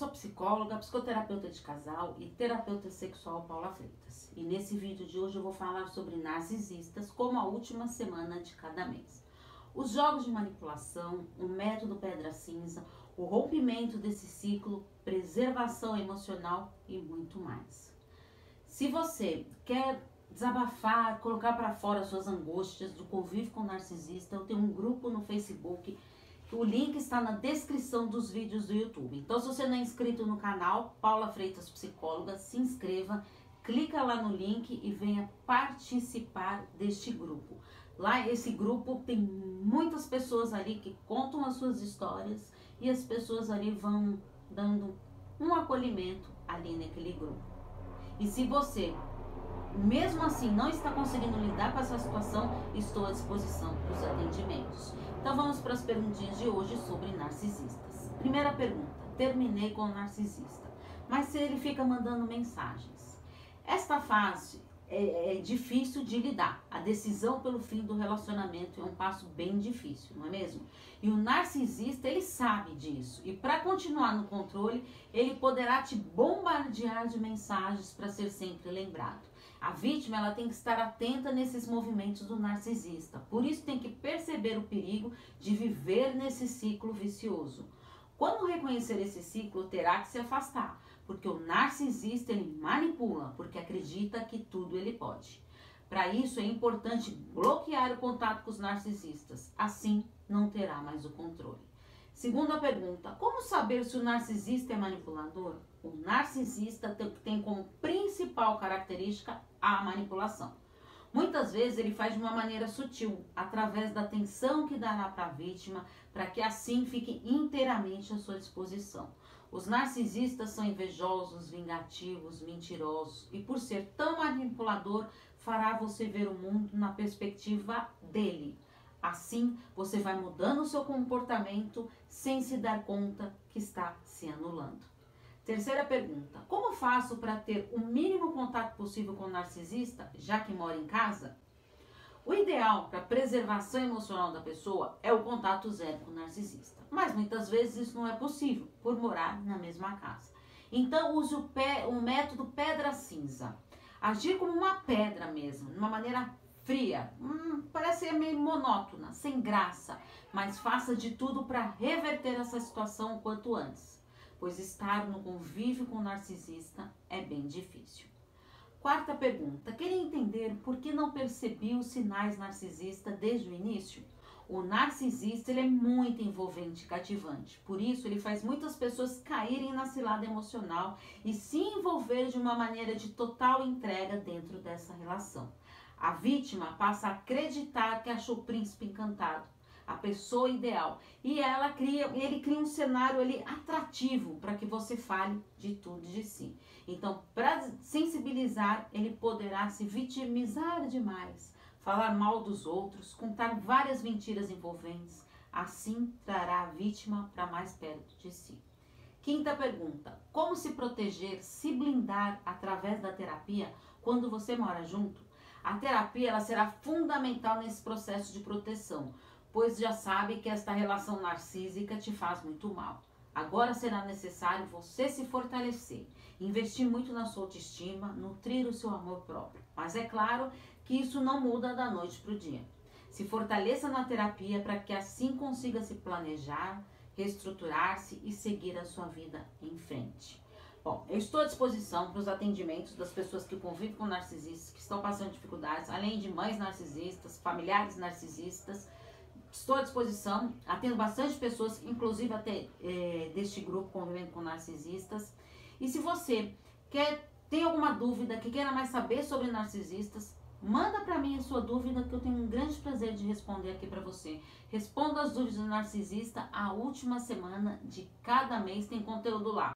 sou psicóloga, psicoterapeuta de casal e terapeuta sexual Paula Freitas. E nesse vídeo de hoje eu vou falar sobre narcisistas como a última semana de cada mês. Os jogos de manipulação, o método pedra cinza, o rompimento desse ciclo, preservação emocional e muito mais. Se você quer desabafar, colocar para fora suas angústias do convívio com narcisista, eu tenho um grupo no Facebook o link está na descrição dos vídeos do YouTube. Então, se você não é inscrito no canal Paula Freitas Psicóloga, se inscreva, clica lá no link e venha participar deste grupo. Lá, esse grupo tem muitas pessoas ali que contam as suas histórias e as pessoas ali vão dando um acolhimento ali naquele grupo. E se você mesmo assim não está conseguindo lidar com essa situação, estou à disposição para os atendimentos. Então vamos para as perguntinhas de hoje sobre narcisistas. Primeira pergunta: terminei com o narcisista, mas se ele fica mandando mensagens. Esta fase é, é, difícil de lidar. A decisão pelo fim do relacionamento é um passo bem difícil, não é mesmo? E o narcisista, ele sabe disso. E para continuar no controle, ele poderá te bombardear de mensagens para ser sempre lembrado. A vítima ela tem que estar atenta nesses movimentos do narcisista. Por isso tem que perceber o perigo de viver nesse ciclo vicioso. Quando reconhecer esse ciclo, terá que se afastar, porque o narcisista ele manipula, porque acredita que tudo ele pode. Para isso é importante bloquear o contato com os narcisistas. Assim não terá mais o controle. Segunda pergunta: como saber se o narcisista é manipulador? O narcisista tem como principal característica a manipulação. Muitas vezes ele faz de uma maneira sutil, através da atenção que dará para a vítima, para que assim fique inteiramente à sua disposição. Os narcisistas são invejosos, vingativos, mentirosos e, por ser tão manipulador, fará você ver o mundo na perspectiva dele Assim, você vai mudando o seu comportamento sem se dar conta que está se anulando. Terceira pergunta: Como faço para ter o mínimo contato possível com o narcisista, já que mora em casa? O ideal para a preservação emocional da pessoa é o contato zero com o narcisista. Mas muitas vezes isso não é possível por morar na mesma casa. Então use o, pé, o método pedra cinza. Agir como uma pedra mesmo, de uma maneira fria, hum, parece ser meio monótona, sem graça, mas faça de tudo para reverter essa situação o quanto antes, pois estar no convívio com o narcisista é bem difícil. Quarta pergunta: queria entender por que não percebi os sinais narcisistas desde o início? O narcisista ele é muito envolvente e cativante, por isso ele faz muitas pessoas caírem na cilada emocional e se envolver de uma maneira de total entrega dentro dessa relação. A vítima passa a acreditar que achou o príncipe encantado, a pessoa ideal, e ela cria, ele cria um cenário ali atrativo para que você fale de tudo de si. Então, para sensibilizar, ele poderá se vitimizar demais, falar mal dos outros, contar várias mentiras envolventes. Assim, trará a vítima para mais perto de si. Quinta pergunta: como se proteger, se blindar através da terapia quando você mora junto? A terapia ela será fundamental nesse processo de proteção, pois já sabe que esta relação narcísica te faz muito mal. Agora será necessário você se fortalecer, investir muito na sua autoestima, nutrir o seu amor próprio. Mas é claro que isso não muda da noite para o dia. Se fortaleça na terapia para que assim consiga se planejar, reestruturar-se e seguir a sua vida em frente. Bom, eu estou à disposição para os atendimentos das pessoas que convivem com narcisistas, que estão passando dificuldades, além de mães narcisistas, familiares narcisistas. Estou à disposição, atendo bastante pessoas, inclusive até é, deste grupo convivendo com narcisistas. E se você quer tem alguma dúvida, que queira mais saber sobre narcisistas, manda para mim a sua dúvida que eu tenho um grande prazer de responder aqui para você. Responda as dúvidas do narcisista a última semana de cada mês tem conteúdo lá.